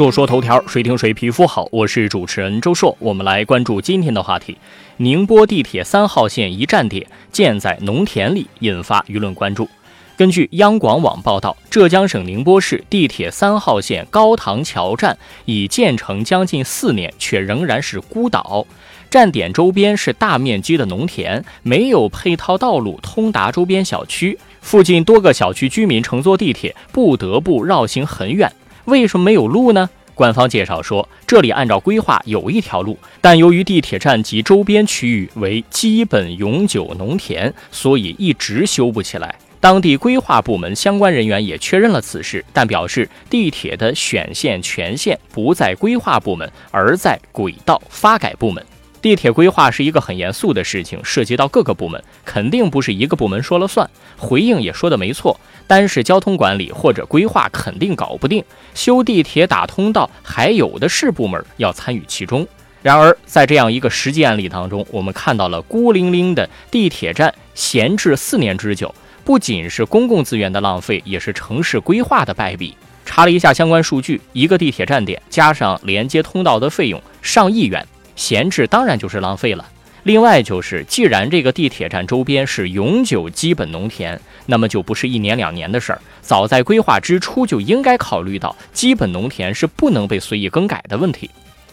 说说头条，谁听谁皮肤好。我是主持人周硕，我们来关注今天的话题：宁波地铁三号线一站点建在农田里，引发舆论关注。根据央广网报道，浙江省宁波市地铁三号线高塘桥站已建成将近四年，却仍然是孤岛。站点周边是大面积的农田，没有配套道路通达周边小区，附近多个小区居民乘坐地铁不得不绕行很远。为什么没有路呢？官方介绍说，这里按照规划有一条路，但由于地铁站及周边区域为基本永久农田，所以一直修不起来。当地规划部门相关人员也确认了此事，但表示地铁的选线权限不在规划部门，而在轨道发改部门。地铁规划是一个很严肃的事情，涉及到各个部门，肯定不是一个部门说了算。回应也说的没错，单是交通管理或者规划肯定搞不定，修地铁打通道还有的是部门要参与其中。然而，在这样一个实际案例当中，我们看到了孤零零的地铁站闲置四年之久。不仅是公共资源的浪费，也是城市规划的败笔。查了一下相关数据，一个地铁站点加上连接通道的费用上亿元，闲置当然就是浪费了。另外就是，既然这个地铁站周边是永久基本农田，那么就不是一年两年的事儿。早在规划之初就应该考虑到基本农田是不能被随意更改的问题。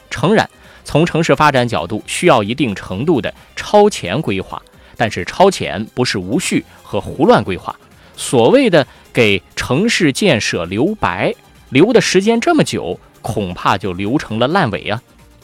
诚然，从城市发展角度，需要一定程度的超前规划。但是超前不是无序和胡乱规划，所谓的给城市建设留白，留的时间这么久，恐怕就留成了烂尾啊！